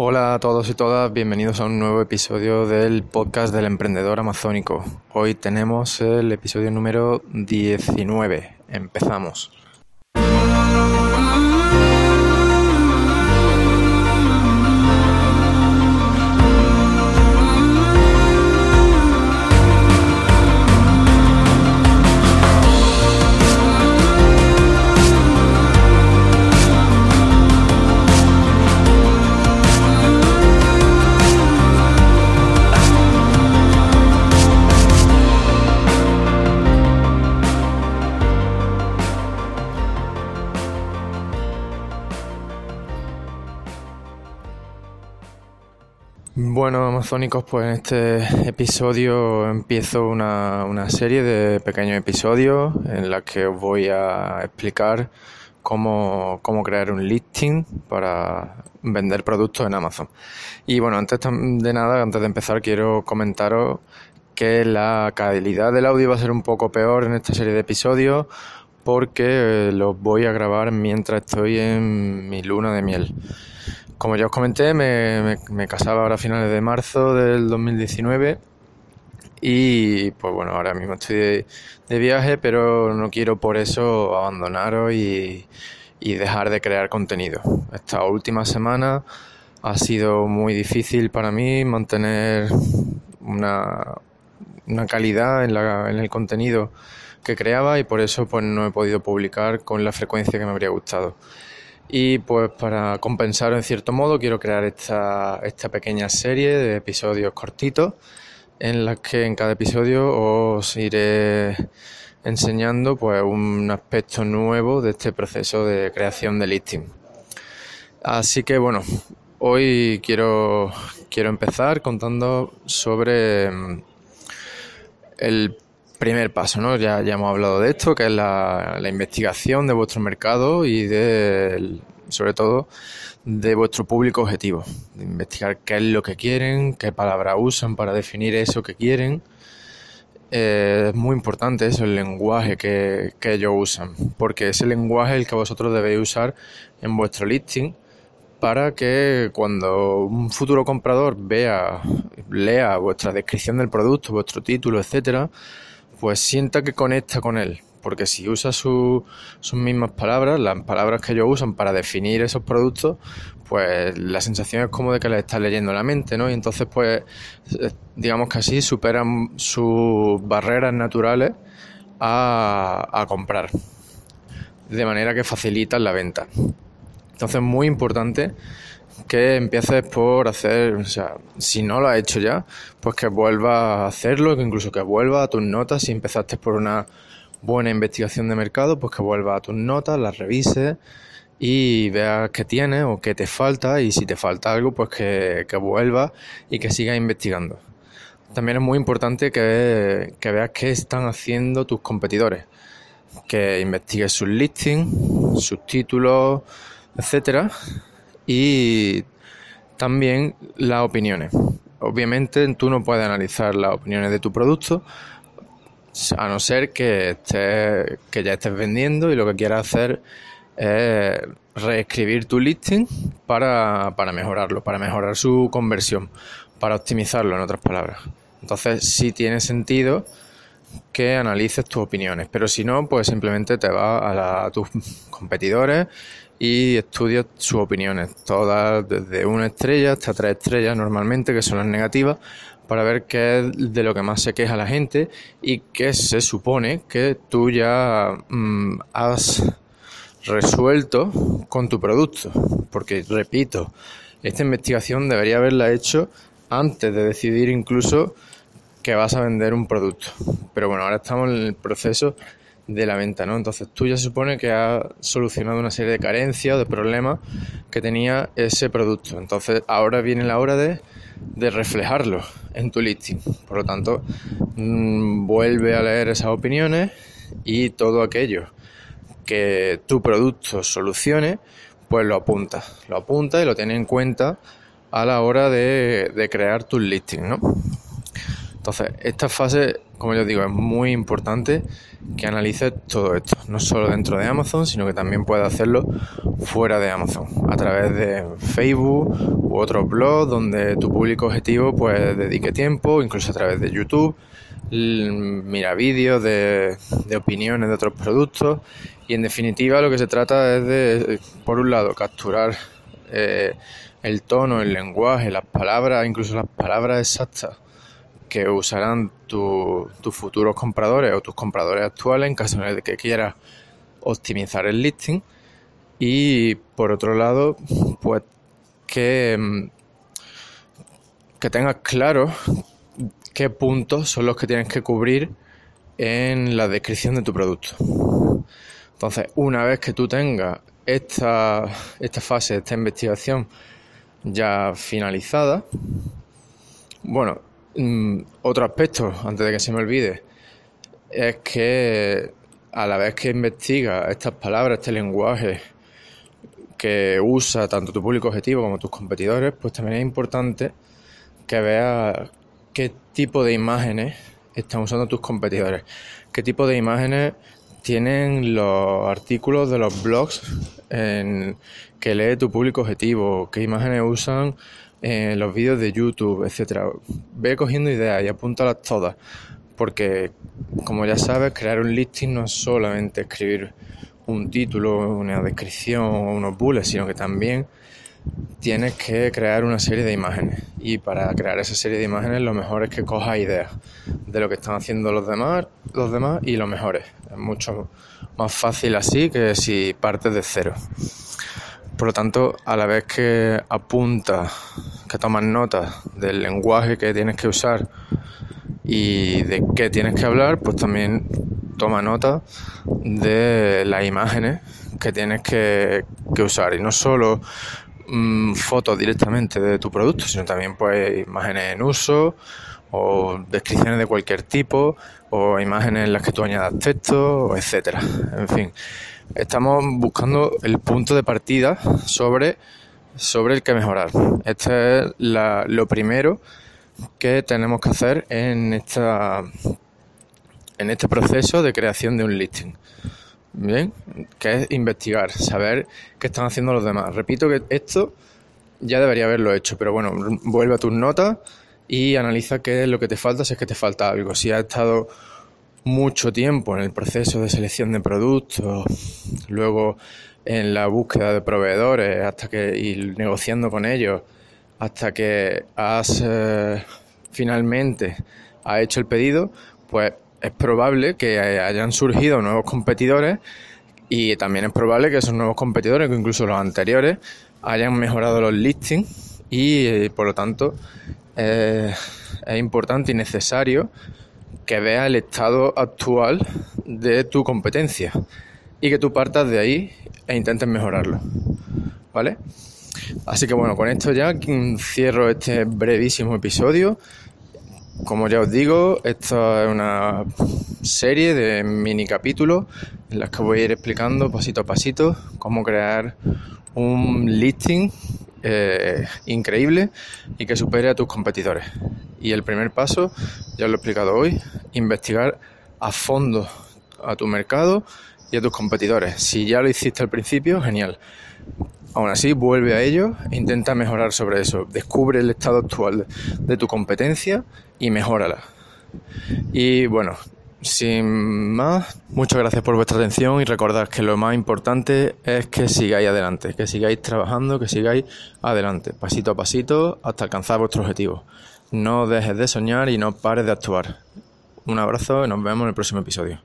Hola a todos y todas, bienvenidos a un nuevo episodio del podcast del emprendedor amazónico. Hoy tenemos el episodio número 19. Empezamos. Bueno, amazónicos, pues en este episodio empiezo una, una, serie de pequeños episodios en la que os voy a explicar cómo, cómo crear un listing para vender productos en Amazon. Y bueno, antes de nada, antes de empezar, quiero comentaros que la calidad del audio va a ser un poco peor en esta serie de episodios porque los voy a grabar mientras estoy en mi luna de miel. Como ya os comenté, me, casaba ahora a finales de marzo del 2019 y pues bueno, ahora mismo estoy de, viaje, pero no quiero por eso abandonaros y, dejar de crear contenido. Esta última semana ha sido muy difícil para mí mantener una, una calidad en, la, en el contenido que creaba y por eso pues no he podido publicar con la frecuencia que me habría gustado. Y pues para compensar en cierto modo quiero crear esta, esta pequeña serie de episodios cortitos en las que en cada episodio os iré enseñando pues un aspecto nuevo de este proceso de creación de listing. Así que bueno, hoy quiero, quiero empezar contando sobre mm, el primer paso, ¿no? Ya, ya hemos hablado de esto, que es la, investigación de vuestro mercado y de, sobre todo, de vuestro público objetivo. De investigar qué es lo que quieren, qué palabras usan para definir eso que quieren. Eh, es muy importante eso, el lenguaje que, que ellos usan, porque ese lenguaje es el que vosotros debéis usar en vuestro listing para que cuando un futuro comprador vea, lea vuestra descripción del producto, vuestro título, etcétera, pues sienta que conecta con él. Porque si usa sus mismas palabras, las palabras que ellos usan para definir esos productos, pues la sensación es como de que les está leyendo la mente, ¿no? Y entonces, pues, eh, digamos que así superan sus barreras naturales a, a comprar. De manera que facilitan la venta. Entonces, muy importante que empieces por hacer, o sea, si no lo has hecho ya, pues que vuelva a hacerlo, que incluso que vuelva a tus notas, si empezaste por una buena investigación de mercado, pues que vuelva a tus notas, las revises y veas qué tienes o qué te falta. Y si te falta algo, pues que, que vuelvas y que sigas investigando. También es muy importante que, que veas qué están haciendo tus competidores, que investigues sus listings, sus títulos, etcétera, y también las opiniones. Obviamente tú no puedes analizar las opiniones de tu producto a no ser que, estés, que ya estés vendiendo y lo que quieras hacer es reescribir tu listing para, para mejorarlo, para mejorar su conversión, para optimizarlo en otras palabras. Entonces sí tiene sentido que analices tus opiniones, pero si no, pues simplemente te vas a, a tus competidores y estudio sus opiniones, todas desde una estrella hasta tres estrellas normalmente, que son las negativas, para ver qué es de lo que más se queja la gente y qué se supone que tú ya mm, has resuelto con tu producto. Porque, repito, esta investigación debería haberla hecho antes de decidir incluso que vas a vender un producto. Pero bueno, ahora estamos en el proceso de la venta, ¿no? Entonces tú ya se supone que has solucionado una serie de carencias o de problemas que tenía ese producto. Entonces ahora viene la hora de, de reflejarlo en tu listing. Por lo tanto, mm, vuelve a leer esas opiniones y todo aquello que tu producto solucione, pues lo apunta. Lo apunta y lo tiene en cuenta a la hora de, de crear tu listing, ¿no? Entonces, esta fase como yo digo, es muy importante que analices todo esto, no solo dentro de Amazon, sino que también puedes hacerlo fuera de Amazon, a través de Facebook u otros blogs donde tu público objetivo pues dedique tiempo, incluso a través de YouTube, mira vídeos de, opiniones de otros productos y en definitiva lo que se trata es de, por un lado, capturar eh, el tono, el lenguaje, las palabras, incluso las palabras exactas que usarán tus futuros compradores o tus compradores actuales en caso de que quieras optimizar el listing. Y por otro lado, pues que, mm, que tengas claro qué puntos son los que tienes que cubrir en la descripción de tu producto. Entonces, una vez que tú tengas esta, esta fase, esta investigación ya finalizada, bueno, Mm, otro aspecto, antes de que se me olvide, es que a la vez que investiga estas palabras, este lenguaje que usa tanto tu público objetivo como tus competidores, pues también es importante que veas qué tipo de imágenes están usando tus competidores, qué tipo de imágenes tienen los artículos de los blogs en que lee tu público objetivo, qué imágenes usan en los vídeos de YouTube, etcétera. Ve cogiendo ideas y apúntalas todas, porque como ya sabes, crear un listing no es solamente escribir un título, una descripción o unos bullets, sino que también tienes que crear una serie de imágenes. Y para crear esa serie de imágenes lo mejor es que cojas ideas de lo que están haciendo los demás, los demás y los mejores. Es mucho más fácil así que si partes de cero. Por lo tanto, a la vez que apuntas, que tomas notas del lenguaje que tienes que usar y de qué tienes que hablar, pues también toma nota de las imágenes que tienes que, usar. Y no solo mm, fotos directamente de tu producto, sino también pues imágenes en uso o descripciones de cualquier tipo o imágenes en las que tú añadas texto, etcétera. En fin, estamos buscando el punto de partida sobre, sobre el que mejorar. Este es lo primero que tenemos que hacer en, esta, en este proceso de creación de un listing. Bien, que es investigar, saber qué están haciendo los demás. Repito que esto ya debería haberlo hecho, pero bueno, vuelve a tus notas y analiza qué es lo que te falta si es que te falta algo. Si has estado mucho tiempo en el proceso de selección de productos, luego en la búsqueda de proveedores hasta que y negociando con ellos hasta que has eh, finalmente ha hecho el pedido, pues es probable que hayan surgido nuevos competidores y también es probable que esos nuevos competidores, incluso los anteriores, hayan mejorado los listings y por lo tanto eh, es importante y necesario que veas el estado actual de tu competencia y que tú partas de ahí e intentes mejorarlo. ¿Vale? Así que bueno, con esto ya cierro este brevísimo episodio. Como ya os digo, esto es una serie de mini capítulos en las que voy a ir explicando pasito a pasito cómo crear un listing eh, increíble y que supere a tus competidores. Y el primer paso, ya lo he explicado hoy, investigar a fondo a tu mercado y a tus competidores. Si ya lo hiciste al principio, genial. Aún así, vuelve a ello e intenta mejorar sobre eso. Descubre el estado actual de tu competencia y mejórala. Y bueno, sin más, muchas gracias por vuestra atención y recordad que lo más importante es que sigáis adelante, que sigáis trabajando, que sigáis adelante, pasito a pasito, hasta alcanzar vuestro objetivo. No dejes de soñar y no pares de actuar. Un abrazo y nos vemos en el próximo episodio.